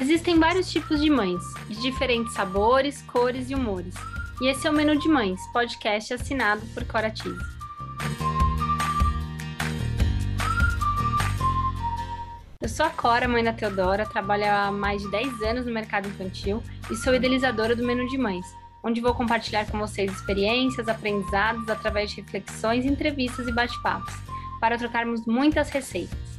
Existem vários tipos de mães, de diferentes sabores, cores e humores. E esse é o Menu de Mães, podcast assinado por Cora Cheese. Eu sou a Cora, mãe da Teodora, trabalho há mais de 10 anos no mercado infantil e sou idealizadora do Menu de Mães, onde vou compartilhar com vocês experiências, aprendizados através de reflexões, entrevistas e bate-papos, para trocarmos muitas receitas.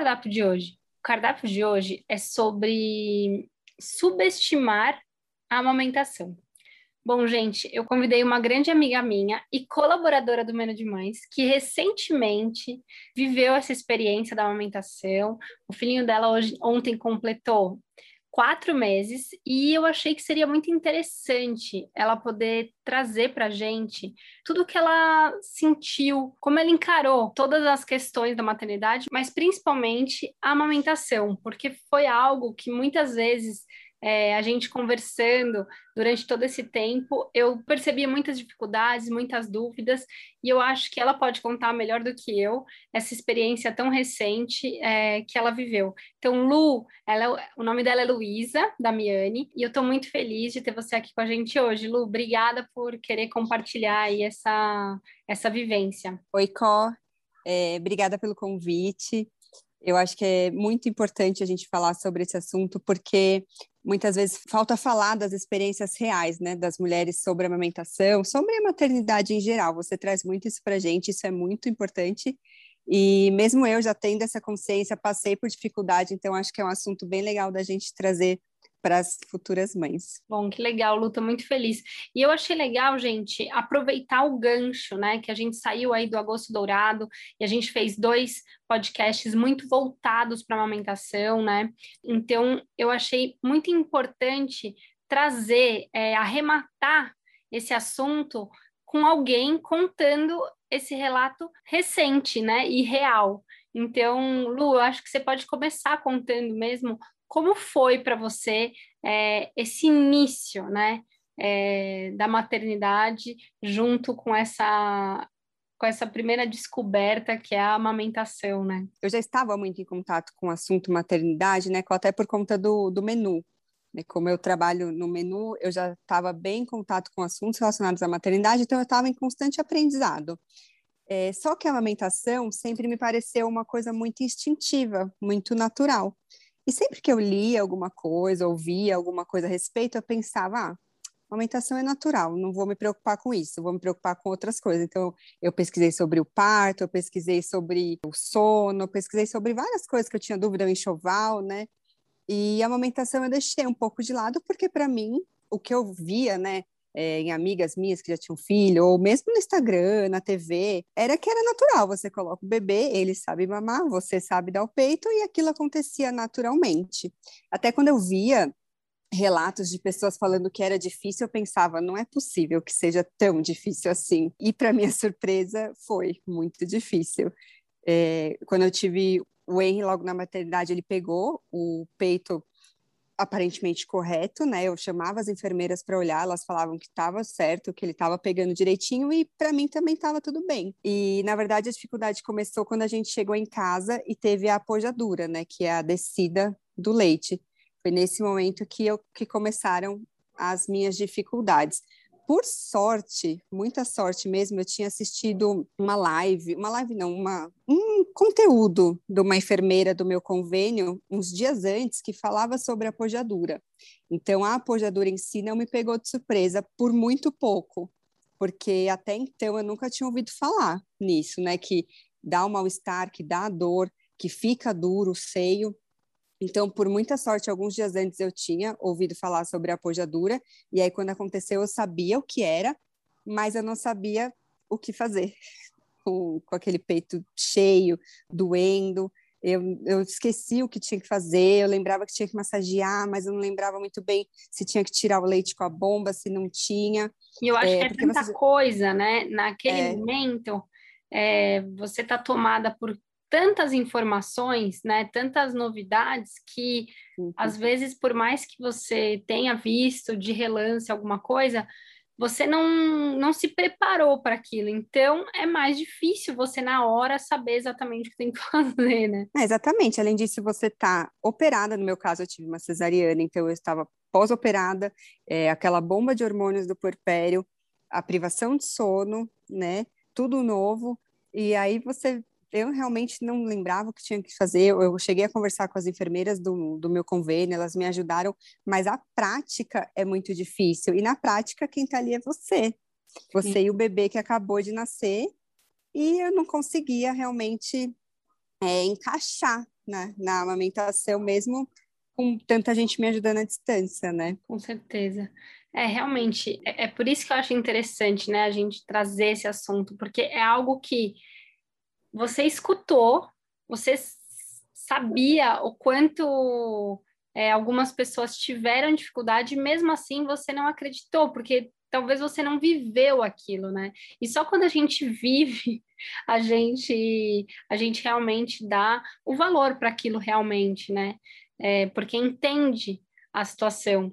Cardápio de hoje? O cardápio de hoje é sobre subestimar a amamentação. Bom, gente, eu convidei uma grande amiga minha e colaboradora do Menu de Mães, que recentemente viveu essa experiência da amamentação. O filhinho dela hoje, ontem completou quatro meses e eu achei que seria muito interessante ela poder trazer para gente tudo o que ela sentiu, como ela encarou todas as questões da maternidade, mas principalmente a amamentação, porque foi algo que muitas vezes é, a gente conversando durante todo esse tempo, eu percebia muitas dificuldades, muitas dúvidas, e eu acho que ela pode contar melhor do que eu essa experiência tão recente é, que ela viveu. Então, Lu, ela, o nome dela é Luísa Damiani, e eu estou muito feliz de ter você aqui com a gente hoje. Lu, obrigada por querer compartilhar aí essa, essa vivência. Oi, Có, é, obrigada pelo convite. Eu acho que é muito importante a gente falar sobre esse assunto, porque muitas vezes falta falar das experiências reais, né, das mulheres sobre a amamentação, sobre a maternidade em geral. Você traz muito isso para gente, isso é muito importante. E mesmo eu já tendo essa consciência, passei por dificuldade, então acho que é um assunto bem legal da gente trazer para as futuras mães. Bom, que legal, Lu, tô muito feliz. E eu achei legal, gente, aproveitar o gancho, né, que a gente saiu aí do Agosto Dourado e a gente fez dois podcasts muito voltados para a amamentação, né? Então, eu achei muito importante trazer, é, arrematar esse assunto com alguém contando esse relato recente, né, e real. Então, Lu, eu acho que você pode começar contando mesmo como foi para você é, esse início, né, é, da maternidade junto com essa com essa primeira descoberta que é a amamentação, né? Eu já estava muito em contato com o assunto maternidade, né, até por conta do, do menu. Né, como eu trabalho no menu, eu já estava bem em contato com assuntos relacionados à maternidade, então eu estava em constante aprendizado. É, só que a amamentação sempre me pareceu uma coisa muito instintiva, muito natural. E sempre que eu lia alguma coisa, ouvia alguma coisa a respeito, eu pensava, ah, amamentação é natural, não vou me preocupar com isso, vou me preocupar com outras coisas. Então, eu pesquisei sobre o parto, eu pesquisei sobre o sono, eu pesquisei sobre várias coisas que eu tinha dúvida, o enxoval, né? E a amamentação eu deixei um pouco de lado, porque para mim, o que eu via, né, é, em amigas minhas que já tinham filho, ou mesmo no Instagram, na TV, era que era natural. Você coloca o bebê, ele sabe mamar, você sabe dar o peito, e aquilo acontecia naturalmente. Até quando eu via relatos de pessoas falando que era difícil, eu pensava, não é possível que seja tão difícil assim. E para minha surpresa, foi muito difícil. É, quando eu tive o Henry logo na maternidade, ele pegou o peito aparentemente correto, né? Eu chamava as enfermeiras para olhar, elas falavam que estava certo, que ele estava pegando direitinho e para mim também estava tudo bem. E na verdade a dificuldade começou quando a gente chegou em casa e teve a apojadura, né? Que é a descida do leite. Foi nesse momento que eu que começaram as minhas dificuldades por sorte, muita sorte mesmo, eu tinha assistido uma live, uma live não, uma, um conteúdo de uma enfermeira do meu convênio, uns dias antes, que falava sobre a apojadura. Então, a apojadura em si não me pegou de surpresa por muito pouco, porque até então eu nunca tinha ouvido falar nisso, né? Que dá um mal-estar, que dá dor, que fica duro o seio. Então, por muita sorte, alguns dias antes eu tinha ouvido falar sobre a apojadura, e aí quando aconteceu eu sabia o que era, mas eu não sabia o que fazer. Com, com aquele peito cheio, doendo, eu, eu esqueci o que tinha que fazer, eu lembrava que tinha que massagear, mas eu não lembrava muito bem se tinha que tirar o leite com a bomba, se não tinha. E eu acho é, que é tanta você... coisa, né? Naquele é... momento, é, você tá tomada por tantas informações, né, tantas novidades que uhum. às vezes por mais que você tenha visto de relance alguma coisa, você não, não se preparou para aquilo. Então, é mais difícil você, na hora, saber exatamente o que tem que fazer, né? É, exatamente. Além disso, você está operada. No meu caso, eu tive uma cesariana, então eu estava pós-operada, é, aquela bomba de hormônios do puerpério, a privação de sono, né? Tudo novo. E aí você eu realmente não lembrava o que tinha que fazer. Eu, cheguei a conversar com as enfermeiras do, do meu convênio, elas me ajudaram, mas a prática é muito difícil. E na prática, quem está ali é você. Você Sim. e o bebê que acabou de nascer. E eu não conseguia realmente é, encaixar né, na amamentação, mesmo com tanta gente me ajudando à distância, né? Com certeza. É, realmente, é, é por isso que eu acho interessante, né, a gente trazer esse assunto, porque é algo que você escutou, você sabia o quanto é, algumas pessoas tiveram dificuldade, e mesmo assim você não acreditou, porque talvez você não viveu aquilo, né? E só quando a gente vive, a gente, a gente realmente dá o valor para aquilo realmente, né? É, porque entende a situação.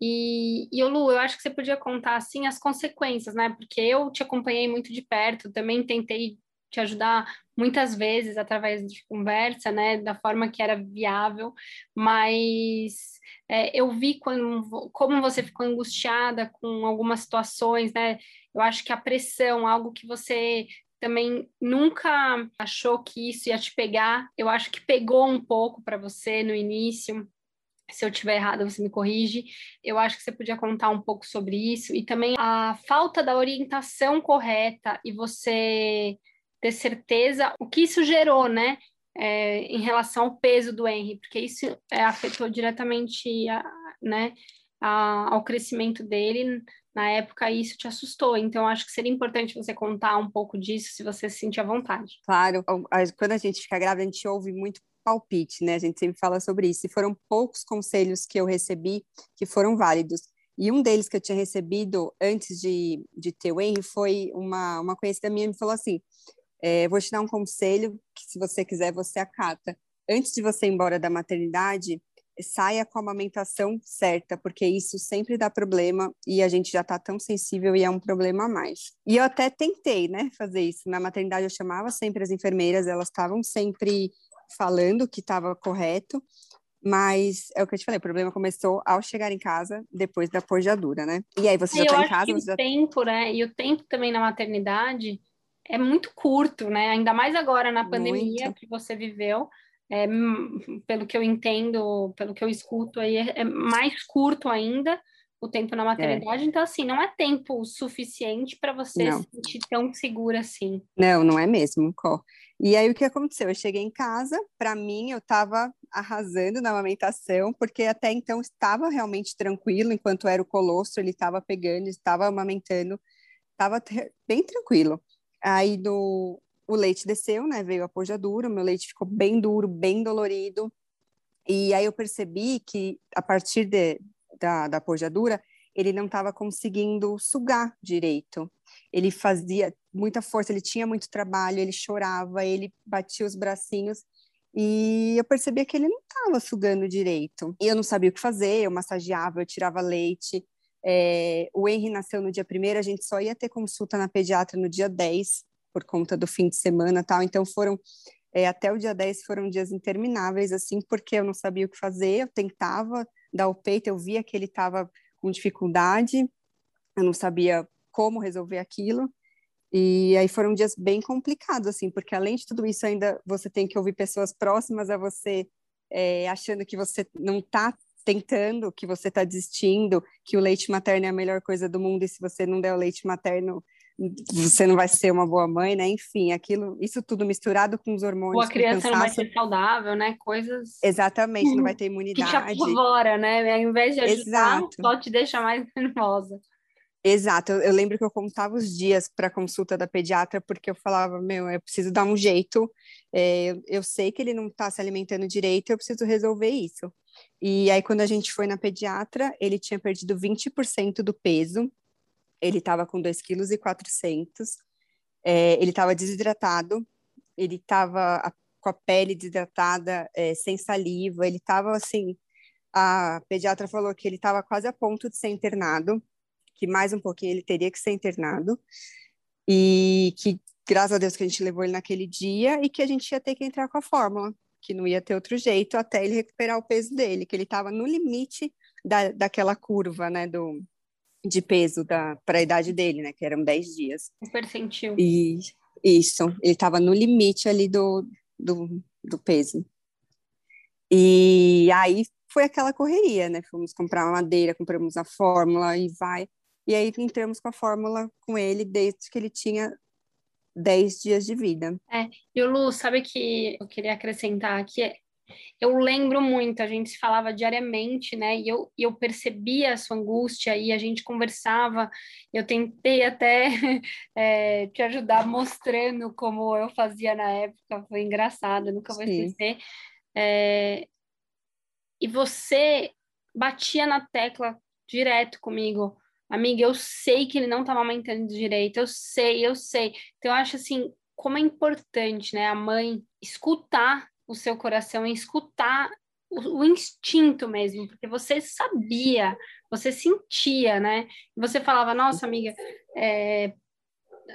E, e Lu, eu acho que você podia contar assim as consequências, né? Porque eu te acompanhei muito de perto, também tentei te ajudar muitas vezes através de conversa, né, da forma que era viável, mas é, eu vi quando, como você ficou angustiada com algumas situações, né, eu acho que a pressão, algo que você também nunca achou que isso ia te pegar, eu acho que pegou um pouco para você no início, se eu tiver errado, você me corrige. Eu acho que você podia contar um pouco sobre isso e também a falta da orientação correta e você ter certeza o que isso gerou, né? É, em relação ao peso do Henry, porque isso é, afetou diretamente a, né, a, ao crescimento dele na época e isso te assustou. Então, acho que seria importante você contar um pouco disso, se você se sentir à vontade. Claro, quando a gente fica grávida, a gente ouve muito palpite, né? A gente sempre fala sobre isso. E foram poucos conselhos que eu recebi que foram válidos. E um deles que eu tinha recebido antes de, de ter o Henry foi uma, uma conhecida minha me falou assim: é, vou te dar um conselho que, se você quiser, você acata. Antes de você ir embora da maternidade, saia com a amamentação certa, porque isso sempre dá problema e a gente já está tão sensível e é um problema a mais. E eu até tentei, né, fazer isso. Na maternidade eu chamava sempre as enfermeiras, elas estavam sempre falando que estava correto, mas é o que eu te falei, o problema começou ao chegar em casa, depois da pojadura, né? E aí você já está em casa... o já... tempo, né? E o tempo também na maternidade é muito curto, né? Ainda mais agora na pandemia muito. que você viveu. É, pelo que eu entendo, pelo que eu escuto aí, é, é mais curto ainda o tempo na maternidade. É. Então, assim, não é tempo suficiente para você não. se sentir tão segura assim. Não, não é mesmo, Có. E aí, o que aconteceu? Eu cheguei em casa, para mim, eu estava arrasando na amamentação, porque até então estava realmente tranquilo, enquanto era o colostro, ele estava pegando, estava amamentando, estava bem tranquilo. Aí do, o leite desceu, né? Veio a pojadura, o meu leite ficou bem duro, bem dolorido. E aí eu percebi que a partir de, da, da ele não estava conseguindo sugar direito. Ele fazia muita força, ele tinha muito trabalho, ele chorava, ele batia os bracinhos. E eu percebia que ele não estava sugando direito. E eu não sabia o que fazer, eu massageava, eu tirava leite. É, o Henry nasceu no dia primeiro, a gente só ia ter consulta na pediatra no dia 10, por conta do fim de semana tal. Então foram é, até o dia 10 foram dias intermináveis, assim, porque eu não sabia o que fazer, eu tentava dar o peito, eu via que ele estava com dificuldade, eu não sabia como resolver aquilo. E aí foram dias bem complicados, assim, porque além de tudo isso, ainda você tem que ouvir pessoas próximas a você, é, achando que você não está tentando, que você está desistindo, que o leite materno é a melhor coisa do mundo e se você não der o leite materno, você não vai ser uma boa mãe, né? Enfim, aquilo, isso tudo misturado com os hormônios. Ou a criança não vai ser saudável, né? Coisas. Exatamente, não vai ter imunidade. Que te apavora, né? Ao invés de ajudar, Exato. só te deixa mais nervosa. Exato, eu, eu lembro que eu contava os dias para consulta da pediatra, porque eu falava, meu, eu preciso dar um jeito, é, eu sei que ele não está se alimentando direito, eu preciso resolver isso. E aí, quando a gente foi na pediatra, ele tinha perdido 20% do peso, ele estava com 2,4 kg, é, ele estava desidratado, ele estava com a pele desidratada, é, sem saliva, ele estava assim, a pediatra falou que ele estava quase a ponto de ser internado, que mais um pouquinho ele teria que ser internado. E que graças a Deus que a gente levou ele naquele dia e que a gente ia ter que entrar com a fórmula, que não ia ter outro jeito até ele recuperar o peso dele, que ele estava no limite da, daquela curva, né, do, de peso para a idade dele, né, que eram 10 dias. O percentil. E isso, ele estava no limite ali do, do, do peso. E aí foi aquela correria, né? Fomos comprar uma madeira, compramos a fórmula e vai. E aí entramos com a fórmula com ele desde que ele tinha 10 dias de vida. É, e o Lu, sabe que eu queria acrescentar aqui? Eu lembro muito, a gente se falava diariamente, né? E eu, eu percebia a sua angústia e a gente conversava. Eu tentei até é, te ajudar mostrando como eu fazia na época, foi engraçado, nunca vou esquecer. É, e você batia na tecla direto comigo. Amiga, eu sei que ele não tá amamentando direito, eu sei, eu sei. Então, eu acho assim, como é importante, né, a mãe escutar o seu coração e escutar o, o, instinto mesmo, porque você sabia, você sentia, né? Você falava, nossa, amiga, é,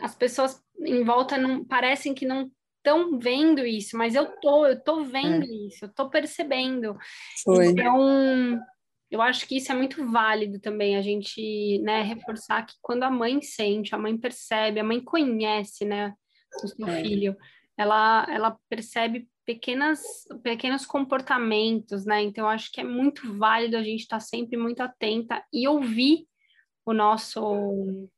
as pessoas em volta não parecem que não estão vendo isso, mas eu tô, eu tô vendo é. isso, eu tô percebendo. Foi. Então, eu acho que isso é muito válido também, a gente, né, reforçar que quando a mãe sente, a mãe percebe, a mãe conhece, né, o seu é. filho, ela, ela percebe pequenas, pequenos comportamentos, né, então eu acho que é muito válido a gente estar tá sempre muito atenta e ouvir o nosso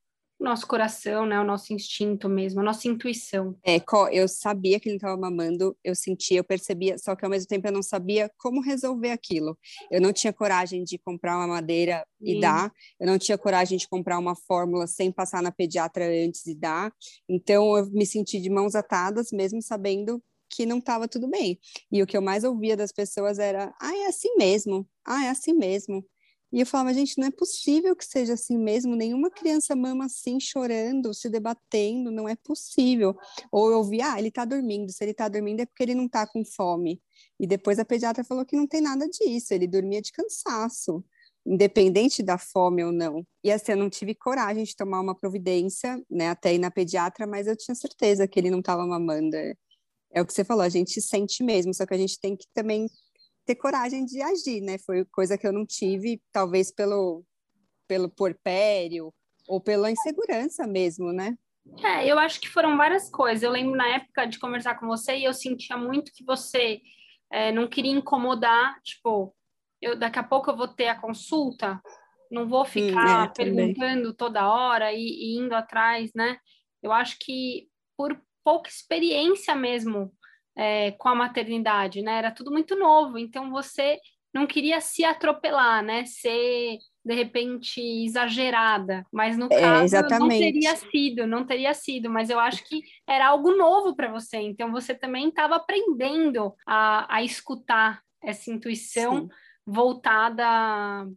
nosso coração, né? O nosso instinto mesmo, a nossa intuição. É, eu sabia que ele estava mamando, eu sentia, eu percebia, só que ao mesmo tempo eu não sabia como resolver aquilo. Eu não tinha coragem de comprar uma madeira Sim. e dar, eu não tinha coragem de comprar uma fórmula sem passar na pediatra antes e dar. Então eu me senti de mãos atadas, mesmo sabendo que não estava tudo bem. E o que eu mais ouvia das pessoas era: ah, é assim mesmo, ah, é assim mesmo. E eu falava, gente, não é possível que seja assim mesmo, nenhuma criança mama assim, chorando, se debatendo, não é possível. Ou eu vi, ah, ele tá dormindo, se ele tá dormindo é porque ele não tá com fome. E depois a pediatra falou que não tem nada disso, ele dormia de cansaço, independente da fome ou não. E assim, eu não tive coragem de tomar uma providência, né, até ir na pediatra, mas eu tinha certeza que ele não estava mamando. É o que você falou, a gente sente mesmo, só que a gente tem que também ter coragem de agir, né? Foi coisa que eu não tive, talvez pelo, pelo porpério ou pela insegurança mesmo, né? É, eu acho que foram várias coisas. Eu lembro na época de conversar com você e eu sentia muito que você é, não queria incomodar, tipo, eu, daqui a pouco eu vou ter a consulta, não vou ficar hum, é, perguntando toda hora e, e indo atrás, né? Eu acho que por pouca experiência mesmo é, com a maternidade, né? Era tudo muito novo, então você não queria se atropelar, né? Ser de repente exagerada, mas no é, caso exatamente. não teria sido, não teria sido, mas eu acho que era algo novo para você, então você também estava aprendendo a, a escutar essa intuição Sim. voltada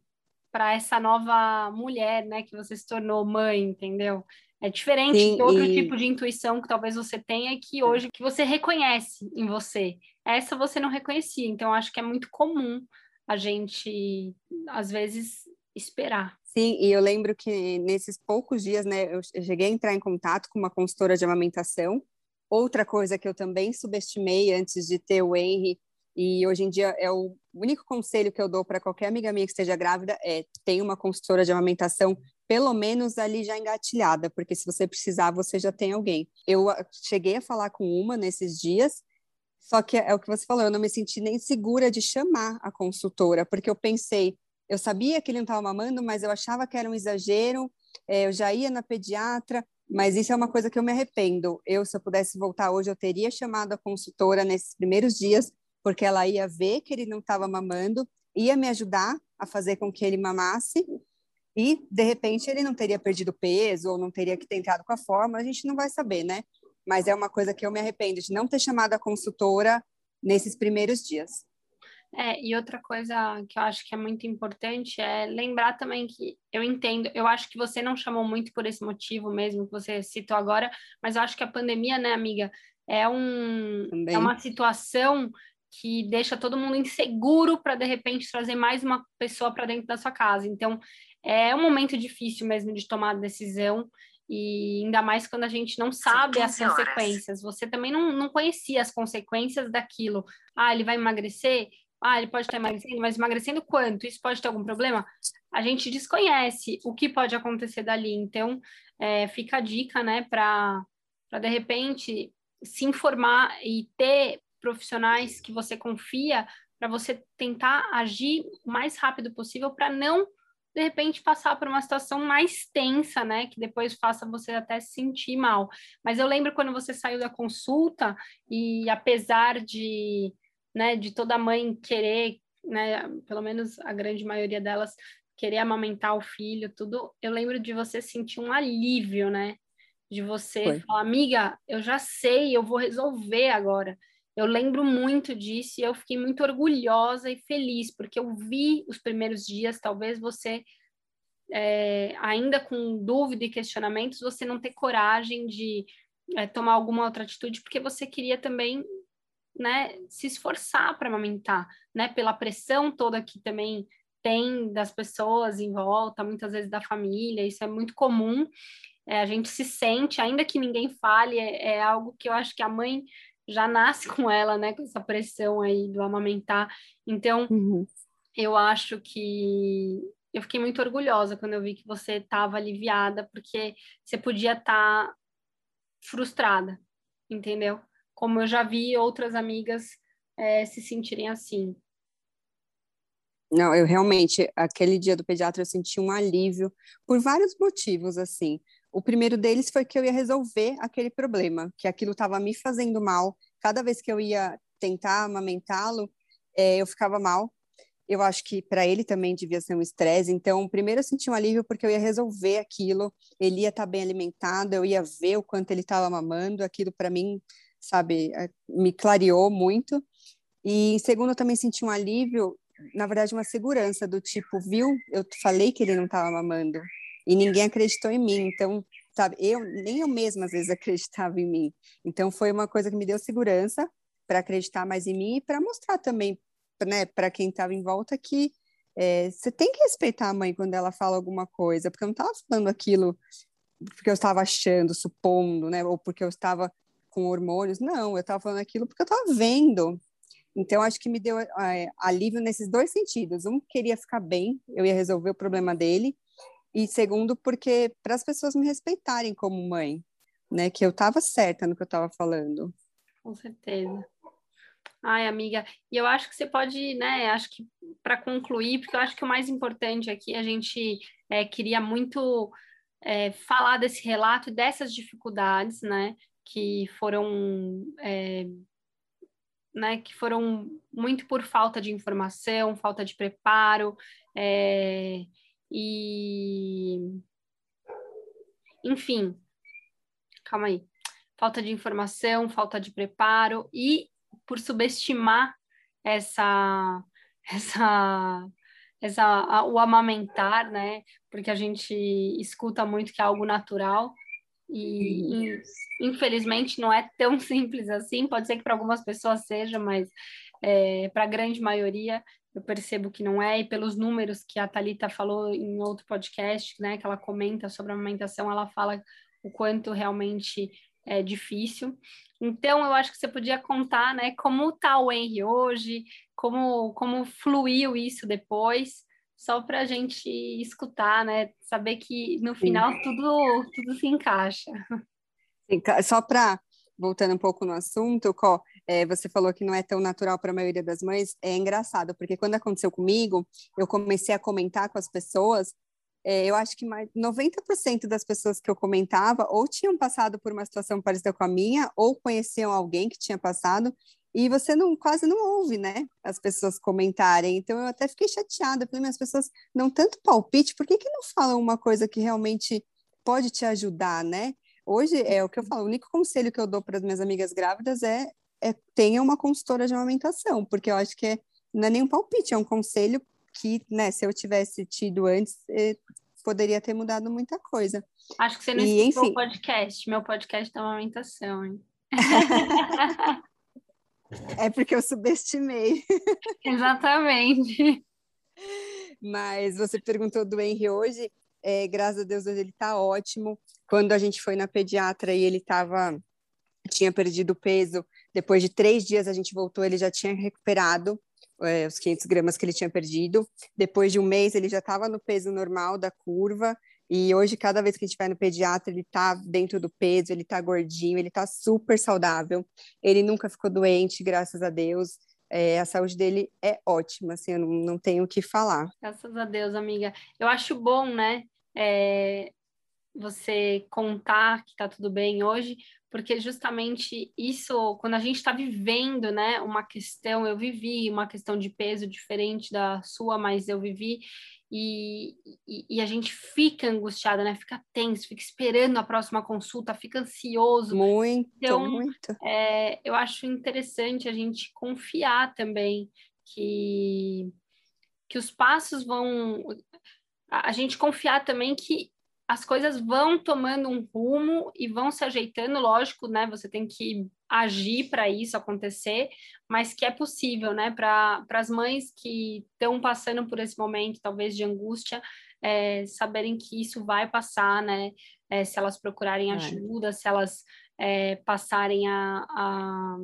para essa nova mulher, né, que você se tornou mãe, entendeu? É diferente Sim, de outro e... tipo de intuição que talvez você tenha que hoje que você reconhece em você. Essa você não reconhecia. Então, acho que é muito comum a gente, às vezes, esperar. Sim, e eu lembro que nesses poucos dias, né, eu cheguei a entrar em contato com uma consultora de amamentação. Outra coisa que eu também subestimei antes de ter o Henry, e hoje em dia é o único conselho que eu dou para qualquer amiga minha que esteja grávida é tem uma consultora de amamentação pelo menos ali já engatilhada, porque se você precisar, você já tem alguém. Eu ah, cheguei a falar com uma nesses dias, só que é o que você falou, eu não me senti nem segura de chamar a consultora, porque eu pensei, eu sabia que ele não estava mamando, mas eu achava que era um exagero, é, eu já ia na pediatra, mas isso é uma coisa que eu me arrependo. Eu, se eu pudesse voltar hoje, eu teria chamado a consultora nesses primeiros dias, porque ela ia ver que ele não estava mamando, ia me ajudar a fazer com que ele mamasse, e de repente ele não teria perdido peso ou não teria que ter entrado com a forma, a gente não vai saber, né? Mas é uma coisa que eu me arrependo de não ter chamado a consultora nesses primeiros dias. É, e outra coisa que eu acho que é muito importante é lembrar também que eu entendo, eu acho que você não chamou muito por esse motivo mesmo que você citou agora, mas eu acho que a pandemia, né, amiga, é, um, é uma situação que deixa todo mundo inseguro para de repente trazer mais uma pessoa para dentro da sua casa. Então, é um momento difícil mesmo de tomar decisão, e ainda mais quando a gente não sabe as consequências. Você também não, não conhecia as consequências daquilo. Ah, ele vai emagrecer? Ah, ele pode estar emagrecendo, mas emagrecendo quanto? Isso pode ter algum problema? A gente desconhece o que pode acontecer dali. Então, é, fica a dica, né, para de repente se informar e ter profissionais que você confia para você tentar agir o mais rápido possível para não de repente passar por uma situação mais tensa, né, que depois faça você até se sentir mal. Mas eu lembro quando você saiu da consulta e apesar de, né, de toda mãe querer, né, pelo menos a grande maioria delas querer amamentar o filho, tudo, eu lembro de você sentir um alívio, né? De você Foi. falar, amiga, eu já sei, eu vou resolver agora. Eu lembro muito disso e eu fiquei muito orgulhosa e feliz, porque eu vi os primeiros dias, talvez você, é, ainda com dúvida e questionamentos, você não ter coragem de é, tomar alguma outra atitude, porque você queria também né, se esforçar para amamentar, né, pela pressão toda que também tem das pessoas em volta, muitas vezes da família, isso é muito comum. É, a gente se sente, ainda que ninguém fale, é, é algo que eu acho que a mãe já nasce com ela, né, com essa pressão aí do amamentar. Então, uhum. eu acho que eu fiquei muito orgulhosa quando eu vi que você estava aliviada, porque você podia estar tá frustrada, entendeu? Como eu já vi outras amigas é, se sentirem assim. Não, eu realmente, aquele dia do pediatra, eu senti um alívio por vários motivos, assim. O primeiro deles foi que eu ia resolver aquele problema, que aquilo estava me fazendo mal. Cada vez que eu ia tentar amamentá-lo, é, eu ficava mal. Eu acho que para ele também devia ser um estresse. Então, primeiro eu senti um alívio porque eu ia resolver aquilo. Ele ia estar tá bem alimentado, eu ia ver o quanto ele estava mamando. Aquilo para mim, sabe, é, me clareou muito. E em segundo, eu também senti um alívio, na verdade, uma segurança do tipo, viu? Eu falei que ele não estava mamando e ninguém acreditou em mim. Então, sabe, eu nem eu mesma às vezes acreditava em mim. Então, foi uma coisa que me deu segurança para acreditar mais em mim e para mostrar também, né, para quem estava em volta que é, você tem que respeitar a mãe quando ela fala alguma coisa, porque eu não estava falando aquilo porque eu estava achando, supondo, né, ou porque eu estava com hormônios. Não, eu estava falando aquilo porque eu estava vendo. Então, acho que me deu é, alívio nesses dois sentidos. Um, queria ficar bem, eu ia resolver o problema dele, e segundo, porque para as pessoas me respeitarem como mãe, né? Que eu estava certa no que eu estava falando. Com certeza. Ai, amiga, e eu acho que você pode, né? Acho que para concluir, porque eu acho que o mais importante aqui a gente é, queria muito é, falar desse relato e dessas dificuldades, né? Que foram é, né, que foram muito por falta de informação, falta de preparo, é, e enfim, calma aí. Falta de informação, falta de preparo e por subestimar essa essa essa o amamentar, né? Porque a gente escuta muito que é algo natural e infelizmente não é tão simples assim. Pode ser que para algumas pessoas seja, mas é, para a grande maioria eu percebo que não é, e pelos números que a Talita falou em outro podcast, né, que ela comenta sobre a amamentação, ela fala o quanto realmente é difícil. Então, eu acho que você podia contar, né, como está o Henry hoje, como, como fluiu isso depois, só para a gente escutar, né, saber que no final tudo, tudo se encaixa. Só para voltando um pouco no assunto, Có, é, você falou que não é tão natural para a maioria das mães, é engraçado, porque quando aconteceu comigo, eu comecei a comentar com as pessoas, é, eu acho que mais 90% das pessoas que eu comentava ou tinham passado por uma situação parecida com a minha, ou conheciam alguém que tinha passado, e você não quase não ouve, né, as pessoas comentarem. Então eu até fiquei chateada, falei, mas as pessoas não tanto palpite, por que, que não falam uma coisa que realmente pode te ajudar, né? Hoje é o que eu falo, o único conselho que eu dou para as minhas amigas grávidas é, é tenha uma consultora de amamentação, porque eu acho que é, não é nem um palpite, é um conselho que, né, se eu tivesse tido antes, é, poderia ter mudado muita coisa. Acho que você não e, escutou o podcast, meu podcast da amamentação, hein? é porque eu subestimei. Exatamente. Mas você perguntou do Henry hoje, é, graças a Deus ele está ótimo. Quando a gente foi na pediatra e ele estava tinha perdido peso, depois de três dias a gente voltou, ele já tinha recuperado é, os 500 gramas que ele tinha perdido. Depois de um mês ele já estava no peso normal da curva. E hoje, cada vez que a gente vai no pediatra, ele tá dentro do peso, ele tá gordinho, ele tá super saudável. Ele nunca ficou doente, graças a Deus. É, a saúde dele é ótima, assim, eu não, não tenho o que falar. Graças a Deus, amiga. Eu acho bom, né, é, você contar que tá tudo bem hoje, porque justamente isso, quando a gente está vivendo, né, uma questão, eu vivi uma questão de peso diferente da sua, mas eu vivi, e, e, e, a gente fica angustiada, né? Fica tenso, fica esperando a próxima consulta, fica ansioso. Muito, então, muito. É, eu acho interessante a gente confiar também que, que os passos vão. A, a gente confiar também que as coisas vão tomando um rumo e vão se ajeitando, lógico, né? Você tem que agir para isso acontecer, mas que é possível, né? Para as mães que estão passando por esse momento, talvez de angústia, é, saberem que isso vai passar, né? É, se elas procurarem ajuda, é. se elas é, passarem a, a,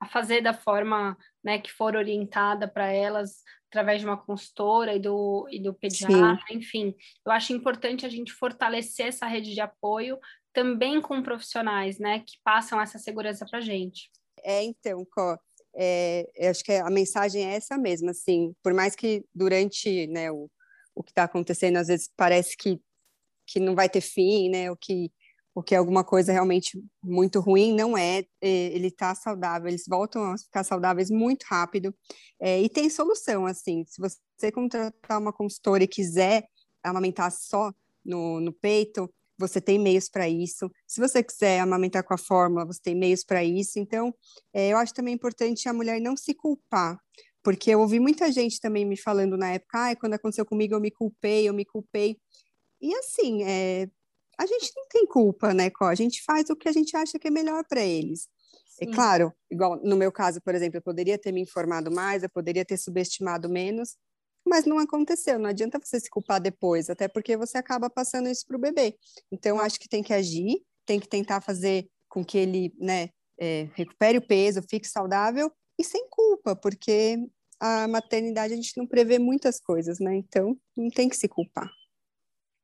a, fazer da forma né, que for orientada para elas, através de uma consultora e do, e do pediatra, Sim. enfim. Eu acho importante a gente fortalecer essa rede de apoio também com profissionais, né, que passam essa segurança para a gente. É, então, Có, é, eu acho que a mensagem é essa mesma, assim, por mais que durante, né, o, o que está acontecendo, às vezes parece que, que não vai ter fim, né, o que porque alguma coisa realmente muito ruim, não é, é ele está saudável, eles voltam a ficar saudáveis muito rápido, é, e tem solução, assim, se você contratar uma consultora e quiser amamentar só no, no peito, você tem meios para isso, se você quiser amamentar com a fórmula, você tem meios para isso, então, é, eu acho também importante a mulher não se culpar, porque eu ouvi muita gente também me falando na época, ah, quando aconteceu comigo eu me culpei, eu me culpei, e assim, é, a gente não tem culpa, né, Có? A gente faz o que a gente acha que é melhor para eles. É Sim. É claro, igual no meu caso, por exemplo, eu poderia ter me informado mais, eu poderia ter subestimado menos, mas não aconteceu. Não adianta você se culpar depois, até porque você acaba passando isso para o bebê. Então, acho que tem que agir, tem que tentar fazer com que ele, né, é, recupere o peso, fique saudável e sem culpa, porque a maternidade a gente não prevê muitas coisas, né? Então, não tem que se culpar.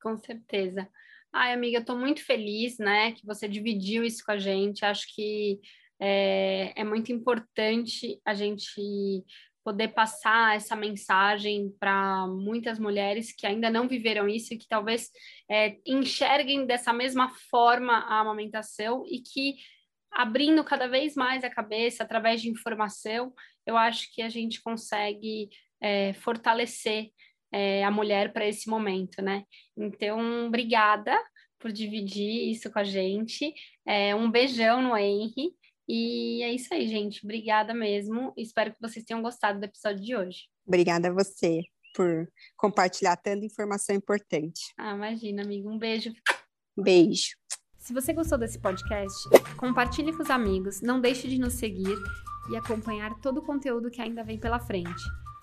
Com certeza. Ai, amiga, estou muito feliz, né, que você dividiu isso com a gente. Acho que é, é muito importante a gente poder passar essa mensagem para muitas mulheres que ainda não viveram isso e que talvez é, enxerguem dessa mesma forma a amamentação e que abrindo cada vez mais a cabeça através de informação, eu acho que a gente consegue é, fortalecer é, a mulher para esse momento, né? Então, obrigada por dividir isso com a gente. É, um beijão no Henry. E é isso aí, gente. Obrigada mesmo. Espero que vocês tenham gostado do episódio de hoje. Obrigada a você por compartilhar tanta informação importante. Ah, imagina, amigo. Um beijo. Beijo. Se você gostou desse podcast, compartilhe com os amigos, não deixe de nos seguir e acompanhar todo o conteúdo que ainda vem pela frente.